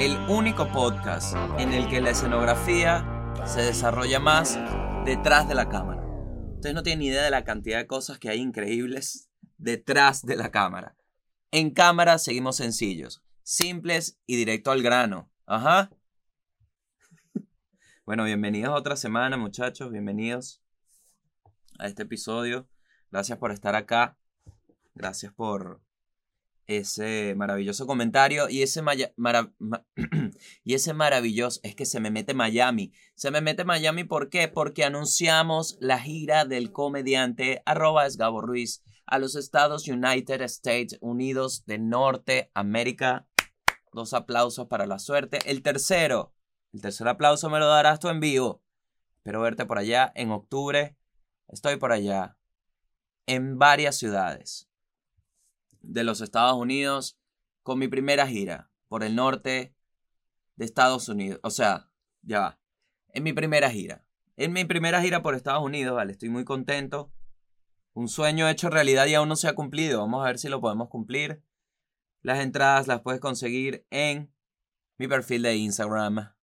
el único podcast en el que la escenografía se desarrolla más detrás de la cámara. Ustedes no tienen ni idea de la cantidad de cosas que hay increíbles detrás de la cámara. En cámara seguimos sencillos, simples y directo al grano. Ajá. Bueno, bienvenidos a otra semana, muchachos. Bienvenidos a este episodio. Gracias por estar acá. Gracias por ese maravilloso comentario y ese, y ese maravilloso, es que se me mete Miami. Se me mete Miami, ¿por qué? Porque anunciamos la gira del comediante arroba Gabo Ruiz a los Estados Unidos de Norteamérica. Dos aplausos para la suerte. El tercero, el tercer aplauso me lo darás tú en vivo. Espero verte por allá en octubre. Estoy por allá en varias ciudades de los Estados Unidos con mi primera gira por el norte de Estados Unidos. O sea, ya va. En mi primera gira. En mi primera gira por Estados Unidos, vale, estoy muy contento. Un sueño hecho realidad y aún no se ha cumplido. Vamos a ver si lo podemos cumplir. Las entradas las puedes conseguir en mi perfil de Instagram.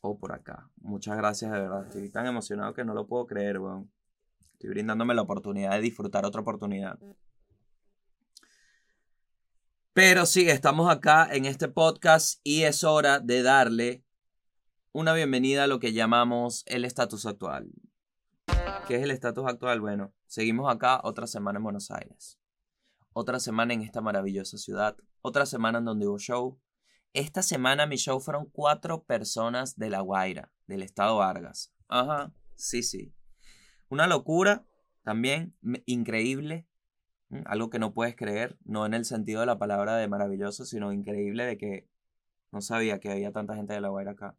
O por acá. Muchas gracias, de verdad. Estoy tan emocionado que no lo puedo creer, weón. Estoy brindándome la oportunidad de disfrutar otra oportunidad. Pero sí, estamos acá en este podcast y es hora de darle una bienvenida a lo que llamamos el estatus actual. ¿Qué es el estatus actual? Bueno, seguimos acá otra semana en Buenos Aires. Otra semana en esta maravillosa ciudad. Otra semana en donde hubo show. Esta semana mi show fueron cuatro personas de La Guaira, del estado Vargas. Ajá, sí, sí. Una locura también, increíble. Mm, algo que no puedes creer, no en el sentido de la palabra de maravilloso, sino increíble de que no sabía que había tanta gente de La Guaira acá.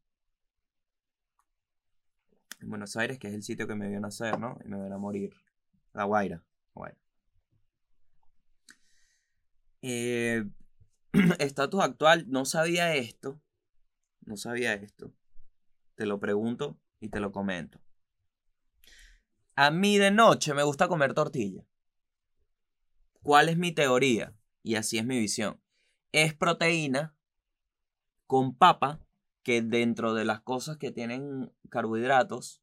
En Buenos Aires, que es el sitio que me vio nacer, ¿no? Y me vio a morir. La Guaira. Eh, estatus actual, no sabía esto. No sabía esto. Te lo pregunto y te lo comento. A mí de noche me gusta comer tortilla. ¿Cuál es mi teoría? Y así es mi visión. Es proteína con papa, que dentro de las cosas que tienen carbohidratos,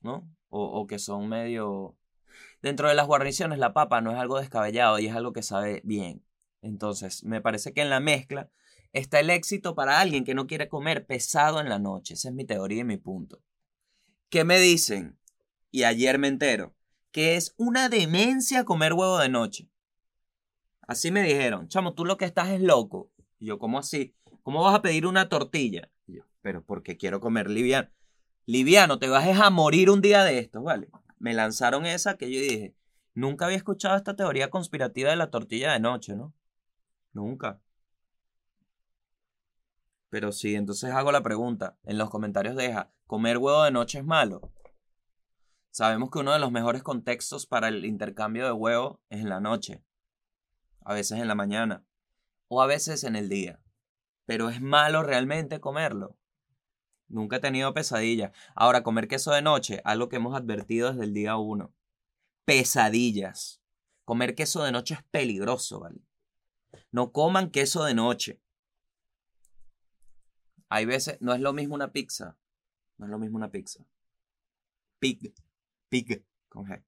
¿no? O, que son medio... Dentro de las guarniciones, la papa no es algo descabellado y es algo que sabe bien. Entonces, me parece que en la mezcla está el éxito para alguien que no quiere comer pesado en la noche. Esa es mi teoría y mi punto. ¿Qué me dicen? Y ayer me entero que es una demencia comer huevo de noche. Así me dijeron, chamo, tú lo que estás es loco. Y yo, ¿cómo así? ¿Cómo vas a pedir una tortilla? Y yo, pero porque quiero comer liviano. Liviano, te vas a morir un día de estos, ¿vale? Me lanzaron esa que yo dije, nunca había escuchado esta teoría conspirativa de la tortilla de noche, ¿no? Nunca. Pero sí, entonces hago la pregunta. En los comentarios deja, ¿comer huevo de noche es malo? Sabemos que uno de los mejores contextos para el intercambio de huevo es en la noche a veces en la mañana o a veces en el día. Pero es malo realmente comerlo. Nunca he tenido pesadillas. Ahora, comer queso de noche, algo que hemos advertido desde el día uno. Pesadillas. Comer queso de noche es peligroso, ¿vale? No coman queso de noche. Hay veces, no es lo mismo una pizza. No es lo mismo una pizza. Pig. Pig. Con G.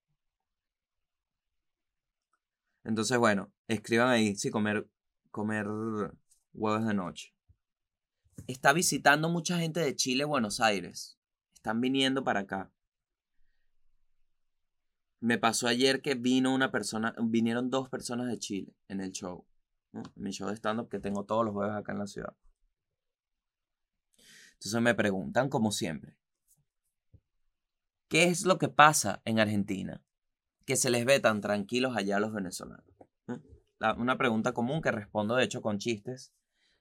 Entonces, bueno, escriban ahí, sí, comer, comer huevos de noche. Está visitando mucha gente de Chile, Buenos Aires. Están viniendo para acá. Me pasó ayer que vino una persona, vinieron dos personas de Chile en el show. En mi show de stand-up que tengo todos los jueves acá en la ciudad. Entonces me preguntan, como siempre, ¿qué es lo que pasa en Argentina? Que se les ve tan tranquilos allá a los venezolanos? una pregunta común que respondo de hecho con chistes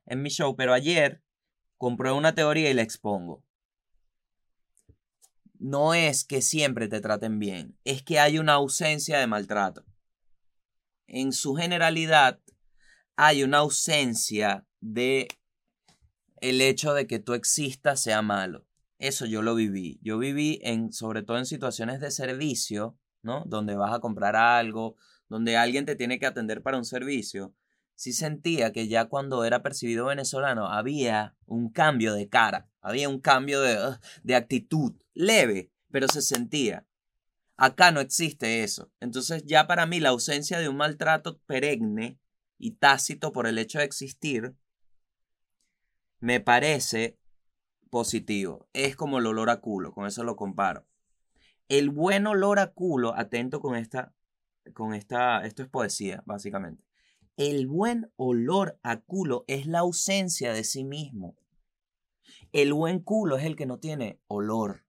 en mi show, pero ayer compré una teoría y la expongo. No es que siempre te traten bien, es que hay una ausencia de maltrato. En su generalidad, hay una ausencia de el hecho de que tú existas sea malo. Eso yo lo viví. Yo viví en, sobre todo en situaciones de servicio, Donde vas a comprar algo, donde alguien te tiene que atender para un servicio. sí sentía que ya cuando era percibido venezolano había un cambio de cara, había un cambio de, de actitud, leve, pero se sentía. Acá no existe eso. Entonces ya para mí la ausencia de un maltrato perenne y tácito por el hecho de existir me parece positivo. Es como el olor a culo, con eso lo comparo. El buen olor a culo, atento con esta, con esta, esto es poesía, básicamente. El buen olor a culo es la ausencia de sí mismo. El buen culo es el que no tiene olor.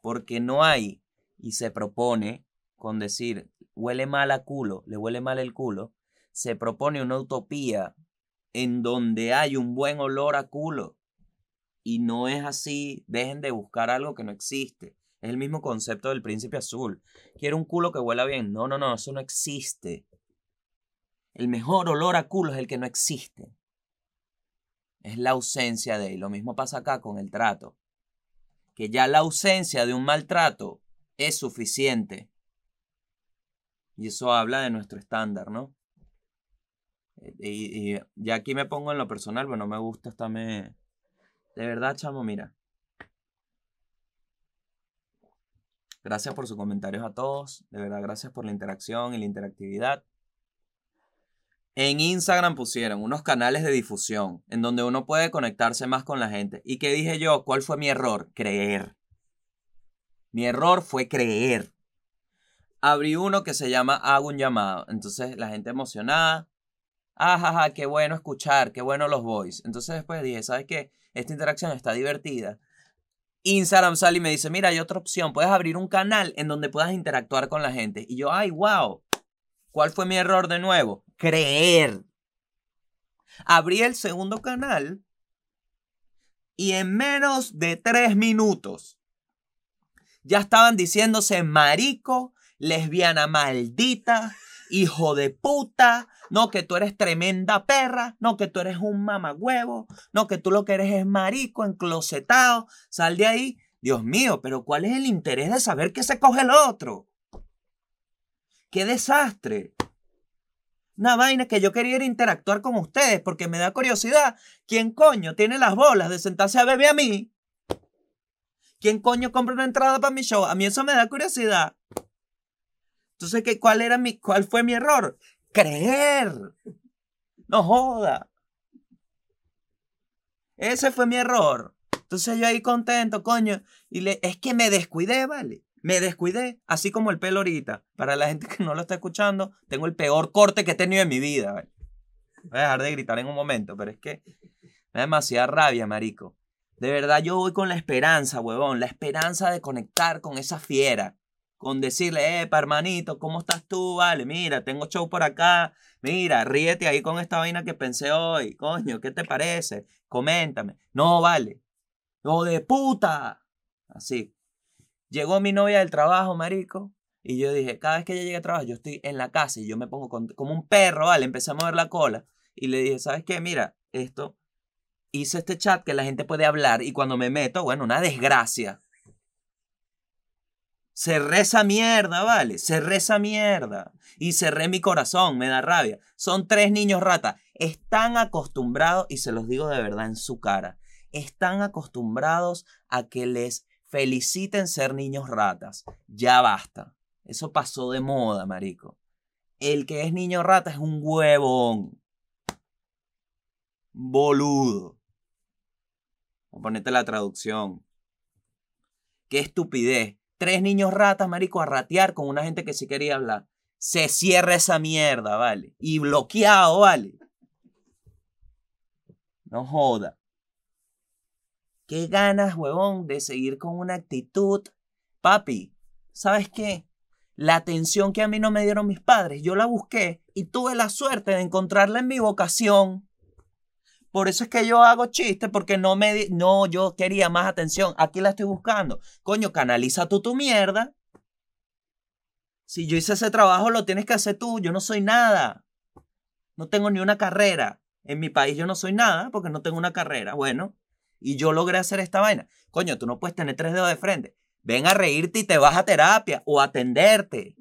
Porque no hay, y se propone con decir, huele mal a culo, le huele mal el culo, se propone una utopía en donde hay un buen olor a culo. Y no es así, dejen de buscar algo que no existe. Es el mismo concepto del príncipe azul. Quiero un culo que huela bien. No, no, no, eso no existe. El mejor olor a culo es el que no existe. Es la ausencia de. Y lo mismo pasa acá con el trato. Que ya la ausencia de un maltrato es suficiente. Y eso habla de nuestro estándar, ¿no? Eh, y, ya aquí me pongo en lo personal, bueno, me gusta estarme. De verdad, chamo, mira. Gracias por sus comentarios a todos. De verdad, gracias por la interacción y la interactividad. En Instagram pusieron unos canales de difusión en donde uno puede conectarse más con la gente. ¿Y qué dije yo? ¿Cuál fue mi error? Creer. Mi error fue creer. Abrí uno que se llama Hago un llamado. Entonces la gente emocionada. Ajaja, qué bueno escuchar, qué bueno los boys. Entonces después dije, ¿sabes qué? Esta interacción está divertida. Instagram sale y me dice, mira, hay otra opción. Puedes abrir un canal en donde puedas interactuar con la gente. Y yo, ay, wow. ¿Cuál fue mi error de nuevo? Creer. Abrí el segundo canal y en menos de tres minutos ya estaban diciéndose marico, lesbiana maldita, hijo de puta, no que tú eres tremenda perra, no que tú eres un mamagüevo, no que tú lo que eres es marico, enclosetado, sal de ahí. Dios mío, pero ¿cuál es el interés de saber qué se coge el otro? ¡Qué desastre! Una vaina que yo quería interactuar con ustedes porque me da curiosidad. ¿Quién coño tiene las bolas de sentarse a beber a mí? ¿Quién coño compra una entrada para mi show? A mí eso me da curiosidad. Entonces, ¿qué, cuál, era mi, ¿cuál fue mi error? Creer. No joda. Ese fue mi error. Entonces yo ahí contento, coño. Y le, es que me descuidé, ¿vale? Me descuidé, así como el pelo ahorita. Para la gente que no lo está escuchando, tengo el peor corte que he tenido en mi vida. Voy a dejar de gritar en un momento, pero es que me da demasiada rabia, marico. De verdad, yo voy con la esperanza, huevón, la esperanza de conectar con esa fiera. Con decirle, eh, hermanito, ¿cómo estás tú? Vale, mira, tengo show por acá. Mira, ríete ahí con esta vaina que pensé hoy. Coño, ¿qué te parece? Coméntame. No, vale. No, de puta. Así. Llegó mi novia del trabajo, marico. Y yo dije, cada vez que ella llega a trabajo, yo estoy en la casa y yo me pongo como un perro, ¿vale? Empecé a mover la cola. Y le dije, ¿sabes qué? Mira, esto, hice este chat que la gente puede hablar y cuando me meto, bueno, una desgracia. Cerré esa mierda, ¿vale? Cerré esa mierda. Y cerré mi corazón, me da rabia. Son tres niños rata. Están acostumbrados, y se los digo de verdad en su cara, están acostumbrados a que les feliciten ser niños ratas. Ya basta. Eso pasó de moda, marico. El que es niño rata es un huevón. Boludo. Ponerte la traducción. Qué estupidez. Tres niños ratas, marico, a ratear con una gente que sí quería hablar. Se cierra esa mierda, ¿vale? Y bloqueado, ¿vale? No joda. Qué ganas, huevón, de seguir con una actitud. Papi, ¿sabes qué? La atención que a mí no me dieron mis padres, yo la busqué y tuve la suerte de encontrarla en mi vocación. Por eso es que yo hago chistes, porque no me... No, yo quería más atención. Aquí la estoy buscando. Coño, canaliza tú tu mierda. Si yo hice ese trabajo, lo tienes que hacer tú. Yo no soy nada. No tengo ni una carrera. En mi país yo no soy nada porque no tengo una carrera. Bueno, y yo logré hacer esta vaina. Coño, tú no puedes tener tres dedos de frente. Ven a reírte y te vas a terapia o atenderte.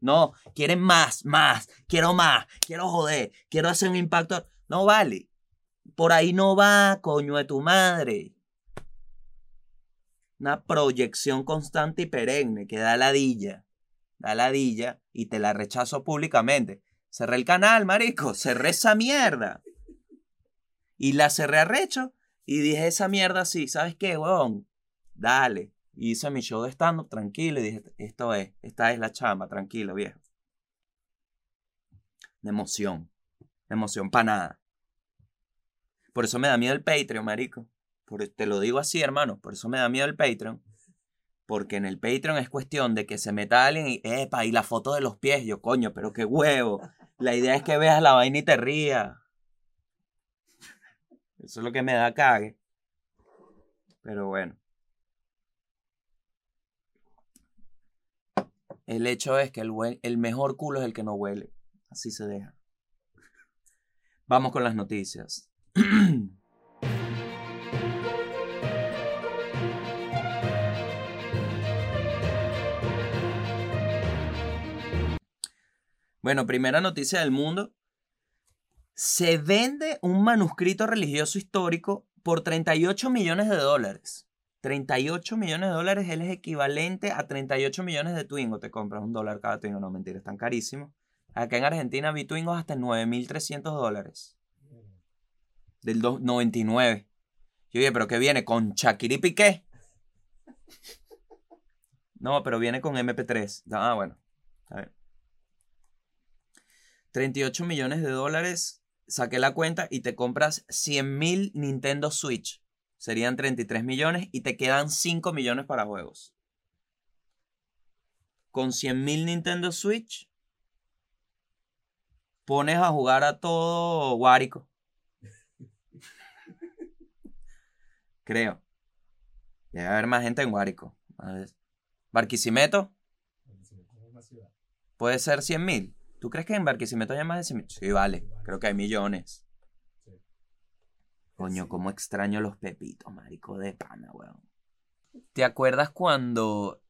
No, quieren más, más, quiero más, quiero joder, quiero hacer un impacto. No vale. Por ahí no va, coño de tu madre. Una proyección constante y perenne que da ladilla. Da ladilla y te la rechazo públicamente. Cerré el canal, marico. Cerré esa mierda. Y la cerré arrecho y dije esa mierda así. ¿Sabes qué, weón? Dale. hice mi show de stand-up tranquilo y dije, esto es, esta es la chamba, tranquilo, viejo. De emoción. De emoción para nada. Por eso me da miedo el Patreon, marico. te lo digo así, hermano. Por eso me da miedo el Patreon. Porque en el Patreon es cuestión de que se meta alguien y, epa, y la foto de los pies. Yo, coño, pero qué huevo. La idea es que veas la vaina y te rías. Eso es lo que me da cague. Pero bueno. El hecho es que el, el mejor culo es el que no huele. Así se deja. Vamos con las noticias. Bueno, primera noticia del mundo. Se vende un manuscrito religioso histórico por 38 millones de dólares. 38 millones de dólares él es equivalente a 38 millones de Twingo. Te compras un dólar cada Twingo. No, mentira, es tan carísimo. Acá en Argentina vi Twingos hasta 9.300 dólares. Del 99. Yo dije, ¿pero qué viene? ¿Con Shakira y Piqué? No, pero viene con MP3. Ah, bueno. A ver. 38 millones de dólares, saqué la cuenta y te compras 100 mil Nintendo Switch. Serían 33 millones y te quedan 5 millones para juegos. Con 100 mil Nintendo Switch, pones a jugar a todo Guárico. Creo. Debe haber más gente en Guárico. Barquisimeto. Puede ser 100 mil. ¿Tú crees que en Barquisimeto hay más de 100 Sí, vale. Creo que hay millones. Coño, cómo extraño los pepitos, marico de pana, weón. ¿Te acuerdas cuando...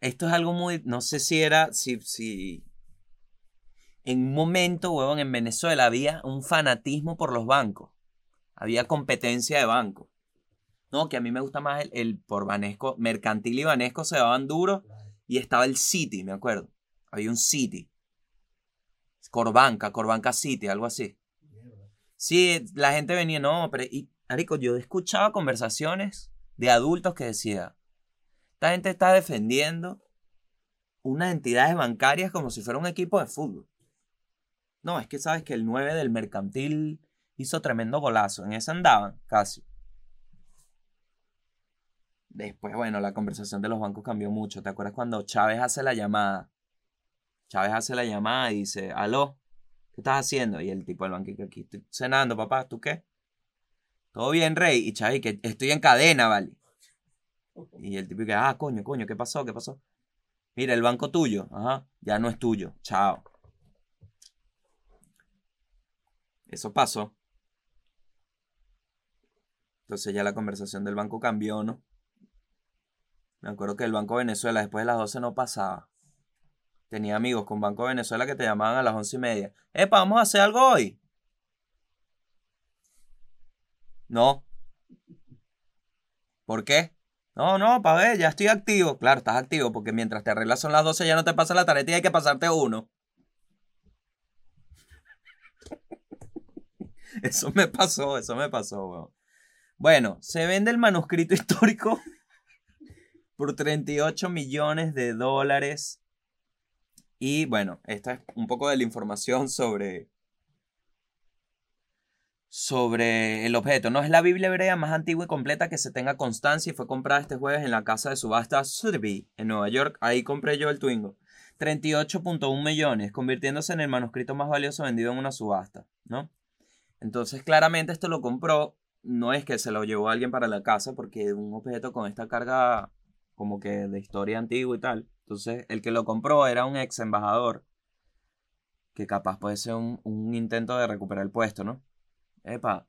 Esto es algo muy... No sé si era... Si, si... En un momento, weón, en Venezuela había un fanatismo por los bancos. Había competencia de bancos. No, que a mí me gusta más el, el por Banesco. Mercantil y Banesco se daban duro. Y estaba el City, me acuerdo. Había un City. Corbanca, Corbanca City, algo así. Sí, la gente venía, no, pero, y, Arico, yo escuchaba conversaciones de adultos que decía, esta gente está defendiendo unas entidades bancarias como si fuera un equipo de fútbol. No, es que sabes que el 9 del mercantil hizo tremendo golazo, en ese andaban casi. Después, bueno, la conversación de los bancos cambió mucho. ¿Te acuerdas cuando Chávez hace la llamada? Chávez hace la llamada y dice, aló, ¿qué estás haciendo? Y el tipo del banquillo aquí, estoy cenando, papá, ¿tú qué? Todo bien, rey. Y Chávez, que estoy en cadena, vale. Y el tipo que, ah, coño, coño, ¿qué pasó? ¿Qué pasó? Mira, el banco tuyo, ajá, ya no es tuyo. Chao. Eso pasó. Entonces ya la conversación del banco cambió, ¿no? Me acuerdo que el Banco Venezuela después de las 12 no pasaba. Tenía amigos con Banco de Venezuela que te llamaban a las once y media. Epa, vamos a hacer algo hoy. No. ¿Por qué? No, no, pa' ver, ya estoy activo. Claro, estás activo porque mientras te arreglas son las 12 ya no te pasa la tarjeta y hay que pasarte uno. Eso me pasó, eso me pasó, weón. Bueno, se vende el manuscrito histórico por 38 millones de dólares y bueno, esta es un poco de la información sobre, sobre el objeto. No es la Biblia hebrea más antigua y completa que se tenga constancia y fue comprada este jueves en la casa de subasta Sotheby's en Nueva York. Ahí compré yo el Twingo. 38.1 millones, convirtiéndose en el manuscrito más valioso vendido en una subasta, ¿no? Entonces, claramente esto lo compró, no es que se lo llevó alguien para la casa, porque un objeto con esta carga como que de historia antigua y tal, entonces, el que lo compró era un ex embajador, que capaz puede ser un, intento de recuperar el puesto, ¿no? Epa,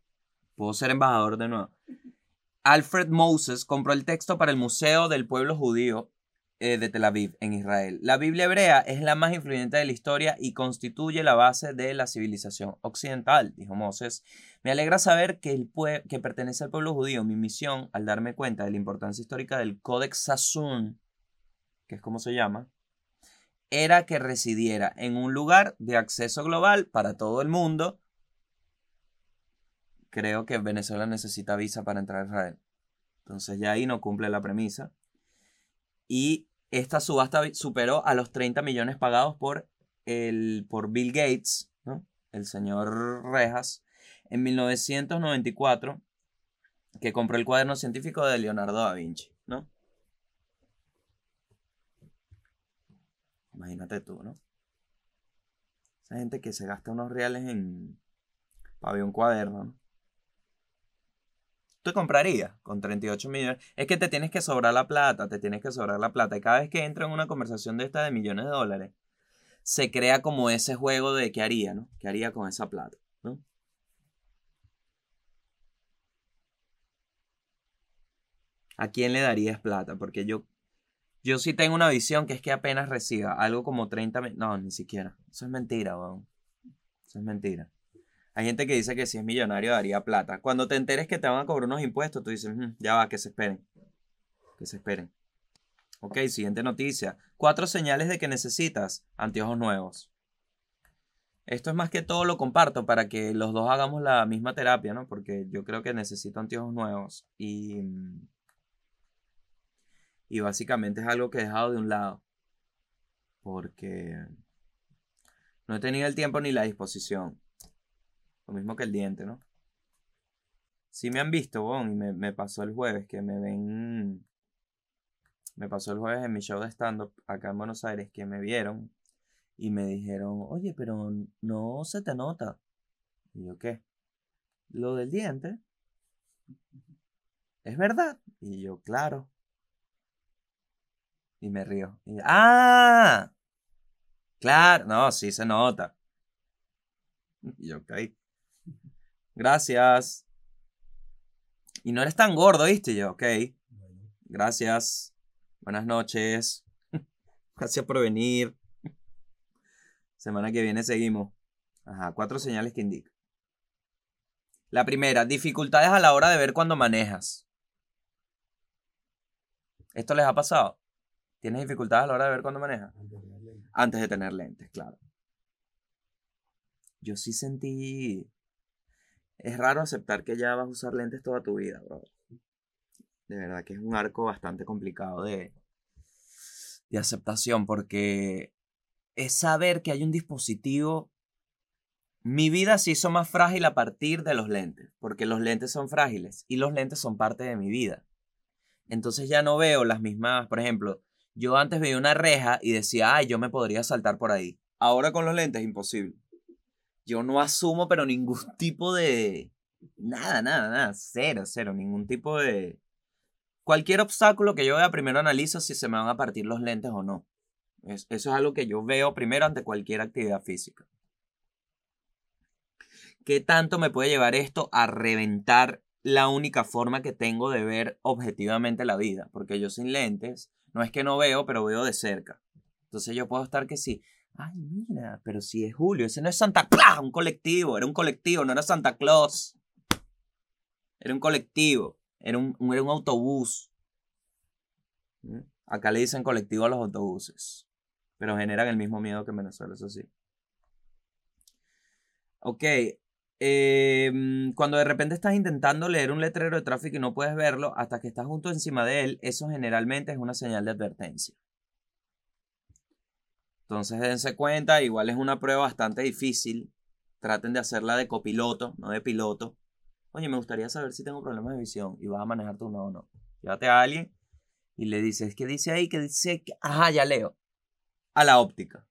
puedo ser embajador de nuevo. Alfred Moses compró el texto para el Museo del Pueblo Judío eh, de Tel Aviv, en Israel. La Biblia hebrea es la más influyente de la historia y constituye la base de la civilización occidental, dijo Moses. Me alegra saber que, el que pertenece al pueblo judío. Mi misión, al darme cuenta de la importancia histórica del Codex Sassoon, que es como se llama, era que residiera en un lugar de acceso global para todo el mundo. Creo que Venezuela necesita visa para entrar a Israel. Entonces ya ahí no cumple la premisa. Y esta subasta superó a los 30 millones pagados por, el, por Bill Gates, el señor Rejas, en 1994, que compró el cuaderno científico de Leonardo da Vinci. ¿no? Imagínate tú, ¿no? Esa gente que se gasta unos reales en para un cuaderno, ¿no? ¿Tú comprarías con 38 millones? Es que te tienes que sobrar la plata, te tienes que sobrar la plata. Y cada vez que entra en una conversación de esta de millones de dólares, se crea como ese juego de qué haría, ¿no? ¿Qué haría con esa plata. ¿A quién le darías plata? Porque yo, yo sí tengo una visión que es que apenas reciba algo como 30... No, ni siquiera. Eso es mentira, weón. Eso es mentira. Hay gente que dice que si es millonario daría plata. Cuando te enteres que te van a cobrar unos impuestos, tú dices, mm, ya va, que se esperen. Que se esperen. Ok, siguiente noticia. Cuatro señales de que necesitas anteojos nuevos. Esto es más que todo lo comparto para que los dos hagamos la misma terapia, ¿no? Porque yo creo que necesito anteojos nuevos. Y. Y básicamente es algo que he dejado de un lado. Porque. No he tenido el tiempo ni la disposición. Mismo que el diente, ¿no? Sí me han visto, bon, y me, pasó el jueves, que me ven... Me pasó el jueves en mi show de stand-up acá en Buenos Aires, que me vieron y me dijeron, oye, pero no se te nota. Y yo, ¿qué? Lo del diente. ¿Es verdad? Y yo, claro. Y me río. Y, ¡Ah! Claro, no, sí se nota. Y yo, ok. Gracias. Y no eres tan gordo, ¿viste? Yo, ok. Gracias. Buenas noches. Gracias por venir. Semana que viene seguimos. Ajá, cuatro señales que indican. La primera, dificultades a la hora de ver cuando manejas. ¿Esto les ha pasado? ¿Tienes dificultades a la hora de ver cuando manejas? Antes de tener lentes, claro. Yo sí sentí es raro aceptar que ya vas a usar lentes toda tu vida, bro. De verdad que es un arco bastante complicado de, de aceptación porque es saber que hay un dispositivo. Mi vida se hizo más frágil a partir de los lentes, porque los lentes son frágiles y los lentes son parte de mi vida. Entonces ya no veo las mismas, por ejemplo, yo antes veía una reja y decía, ay, yo me podría saltar por ahí. Ahora con los lentes es imposible yo no asumo, pero ningún tipo de... Nada, nada, nada, cero, cero, ningún tipo de... Cualquier obstáculo que yo vea, primero analizo si se me van a partir los lentes o no. eso es algo que yo veo primero ante cualquier actividad física. ¿Qué tanto me puede llevar esto a reventar la única forma que tengo de ver objetivamente la vida? Porque yo sin lentes, no es que no veo, pero veo de cerca. Entonces yo puedo estar que sí, Ay, mira, pero si es Julio, ese no es Santa Claus, un colectivo, era un colectivo, no era Santa Claus. Era un colectivo, era un, era un autobús. ¿Mm? Acá le dicen colectivo a los autobuses, pero generan el mismo miedo que en Venezuela, eso sí. Ok, em, cuando de repente estás intentando leer un letrero de tráfico y no puedes verlo hasta que estás junto encima de él, eso generalmente es una señal de advertencia. Entonces dense cuenta, igual es una prueba bastante difícil. Traten de hacerla de copiloto, no de piloto. Oye, me gustaría saber si tengo problemas de visión y vas a manejar tu no o no. Llévate a alguien y le dices, ¿qué dice ahí? ¿Qué dice? Ajá, ya leo. A la óptica.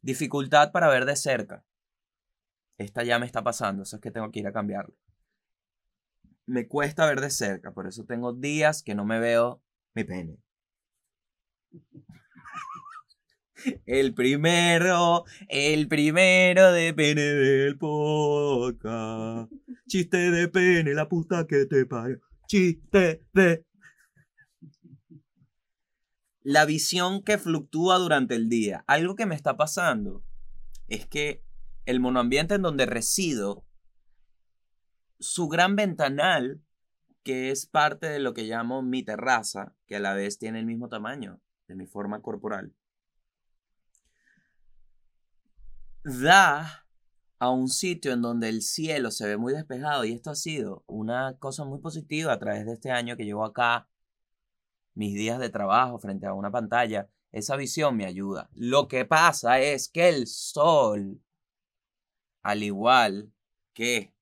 Dificultad para ver de cerca. Esta ya me está pasando, eso es que tengo que ir a cambiarlo. Me cuesta ver de cerca, por eso tengo días que no me veo mi pene. El primero, el primero de pene del podcast. Chiste de pene, la puta que te parió. Chiste de. la visión que fluctúa durante el día. Algo que me está pasando es que el monoambiente en donde resido, su gran ventanal, que es parte de lo que llamo mi terraza, que a la vez tiene el mismo tamaño de mi forma corporal, da a un sitio en donde el cielo se ve muy despejado y esto ha sido una cosa muy positiva a través de este año que llevo acá, mis días de trabajo frente a una pantalla, esa visión me ayuda. Lo que pasa es que el sol, al igual que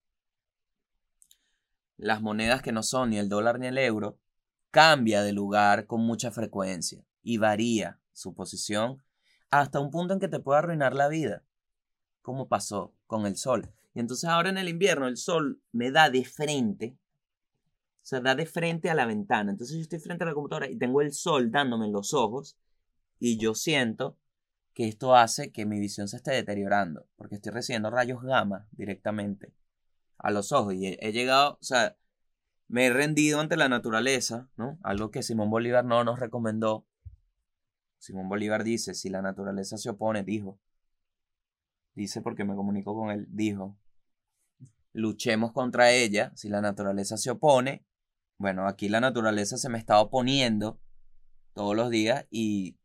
las monedas que no son ni el dólar ni el euro, cambia de lugar con mucha frecuencia y varía su posición hasta un punto en que te puede arruinar la vida como pasó con el sol. Y entonces ahora en el invierno el sol me da de frente, o sea, da de frente a la ventana. Entonces yo estoy frente a la computadora y tengo el sol dándome en los ojos y yo siento que esto hace que mi visión se esté deteriorando, porque estoy recibiendo rayos gamma directamente a los ojos y he, he llegado, o sea, me he rendido ante la naturaleza, ¿no? Algo que Simón Bolívar no nos recomendó. Simón Bolívar dice, si la naturaleza se opone, dijo, dice porque me comunicó con él, dijo, luchemos contra ella si la naturaleza se opone. Bueno, aquí la naturaleza se me está oponiendo todos los días y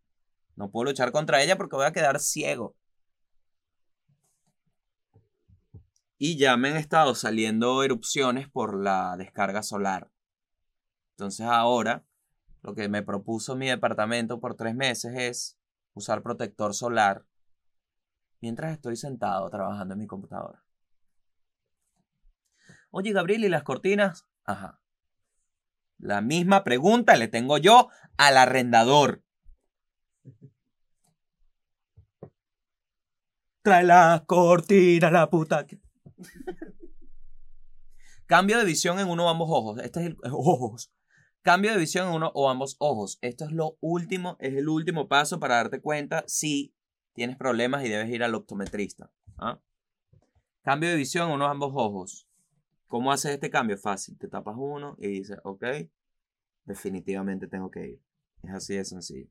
no puedo luchar contra ella porque voy a quedar ciego. Y ya me han estado saliendo erupciones por la descarga solar. Entonces ahora lo que me propuso mi departamento por tres meses es usar protector solar mientras estoy sentado trabajando en mi computadora. Oye, Gabriel, ¿y las cortinas? Ajá. La misma pregunta le tengo yo al arrendador. Trae la cortina, la puta. Cambio de visión en uno o ambos ojos. Este es el ojos. Cambio de visión en uno o ambos ojos. Esto es lo último, es el último paso para darte cuenta si tienes problemas y debes ir al optometrista. ¿ah? Cambio de visión, unos ambos ojos. ¿Cómo haces este cambio? Fácil. Te tapas uno y dices, ok, definitivamente tengo que ir. Es así de sencillo.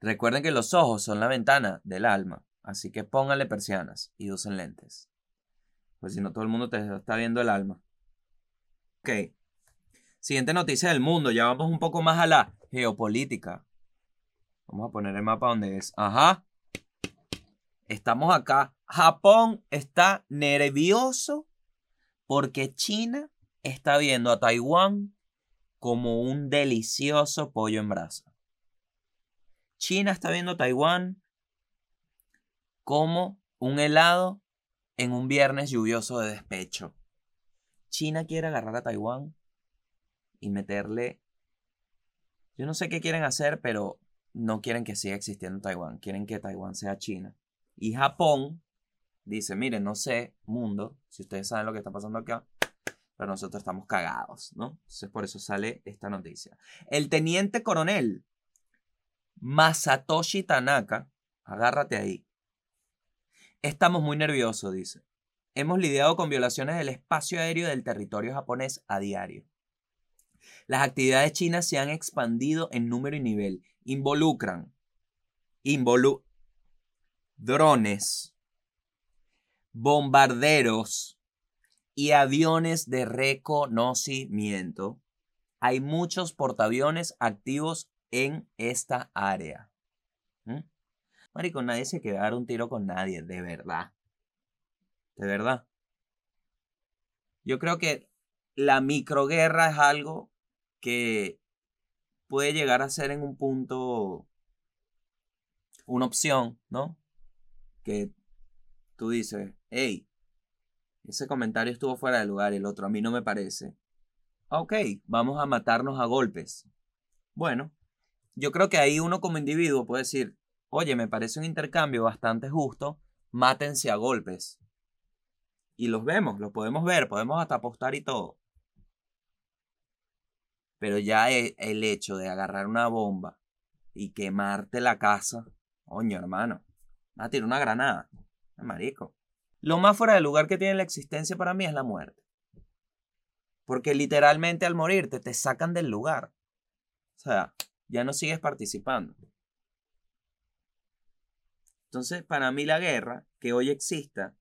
Recuerden que los ojos son la ventana del alma, así que pónganle persianas y usen lentes. Pues si no, todo el mundo te está viendo el alma. Ok. Siguiente noticia del mundo. Ya vamos un poco más a la geopolítica. Vamos a poner el mapa donde es. Ajá. Estamos acá. Japón está nervioso porque China está viendo a Taiwán como un delicioso pollo en brasa. China está viendo a Taiwán como un helado en un viernes lluvioso de despecho. China quiere agarrar a Taiwán y meterle... Yo no sé qué quieren hacer, pero no quieren que siga existiendo Taiwán, quieren que Taiwán sea China. Y Japón dice, miren, no sé, mundo, si ustedes saben lo que está pasando acá, pero nosotros estamos cagados, ¿no? Entonces por eso sale esta noticia. El teniente coronel Masatoshi Tanaka, agárrate ahí. Estamos muy nerviosos, dice. Hemos lidiado con violaciones del espacio aéreo del territorio japonés a diario. Las actividades chinas se han expandido en número y nivel involucran drones, bombarderos y aviones de reconocimiento. Hay muchos portaaviones activos en esta área. ¿Mm? Marico, nadie se quiere dar un tiro con nadie, de verdad. De verdad. Yo creo que la microguerra es algo que puede llegar a ser en un punto una opción, ¿no? Que tú dices, hey, ese comentario estuvo fuera de lugar el otro a mí no me parece. Ok, vamos a matarnos a golpes. Bueno, yo creo que ahí uno como individuo puede decir, oye, me parece un intercambio bastante justo, mátense a golpes. Y los vemos, los podemos ver, podemos hasta apostar y todo. Pero ya e, el hecho de agarrar una bomba y quemarte la casa, coño, hermano, a tirar una granada, marico. Lo más fuera de lugar que tiene la existencia para mí es la muerte. Porque literalmente al morirte te sacan del lugar. O sea, ya no sigues participando. Entonces, para mí la guerra que hoy exista,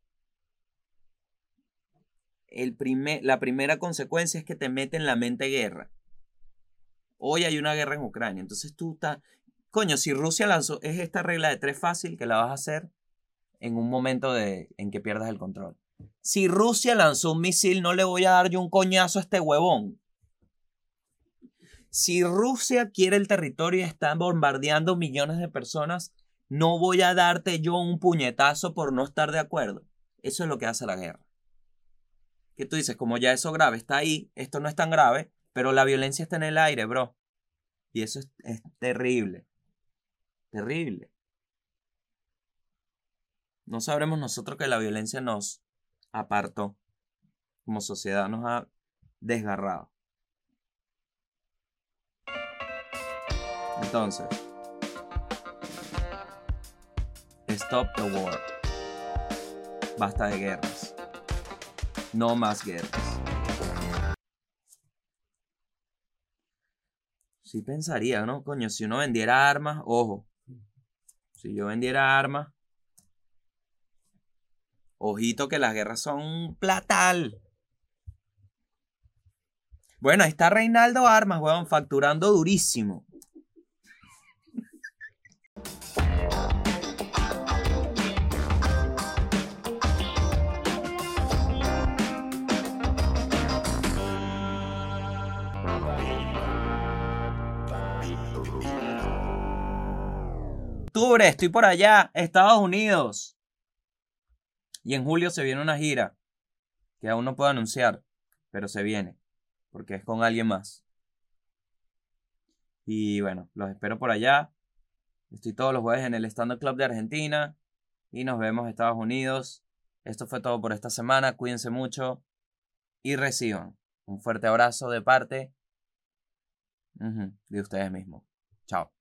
el primer, la primera consecuencia es que te mete en la mente guerra. Hoy hay una guerra en Ucrania, entonces tú estás, coño, si Rusia lanzó, es esta regla de tres fácil que la vas a hacer en un momento de, en que pierdas el control. Si Rusia lanzó un misil, no le voy a dar yo un coñazo a este huevón. Si Rusia quiere el territorio y está bombardeando millones de personas, no voy a darte yo un puñetazo por no estar de acuerdo. Eso es lo que hace la guerra. Que tú dices, como ya eso grave está ahí, esto no es tan grave, pero la violencia está en el aire, bro. Y eso es, terrible. Terrible. No sabremos nosotros que la violencia nos apartó. Como sociedad nos ha desgarrado. Entonces, stop the war. Basta de guerras. No más guerras. Sí pensaría, ¿no? Coño, si uno vendiera armas, ojo. Si yo vendiera armas, ojito que las guerras son platal. Bueno, ahí está Reinaldo Armas, weón, facturando durísimo. Octubre, estoy por allá, Estados Unidos. Y en julio se viene una gira que aún no puedo anunciar, pero se viene, porque es con alguien más. Y bueno, los espero por allá. Estoy todos los jueves en el Stand Club de Argentina y nos vemos Estados Unidos. Esto fue todo por esta semana. Cuídense mucho y reciban un fuerte abrazo de parte de ustedes mismos. Chao.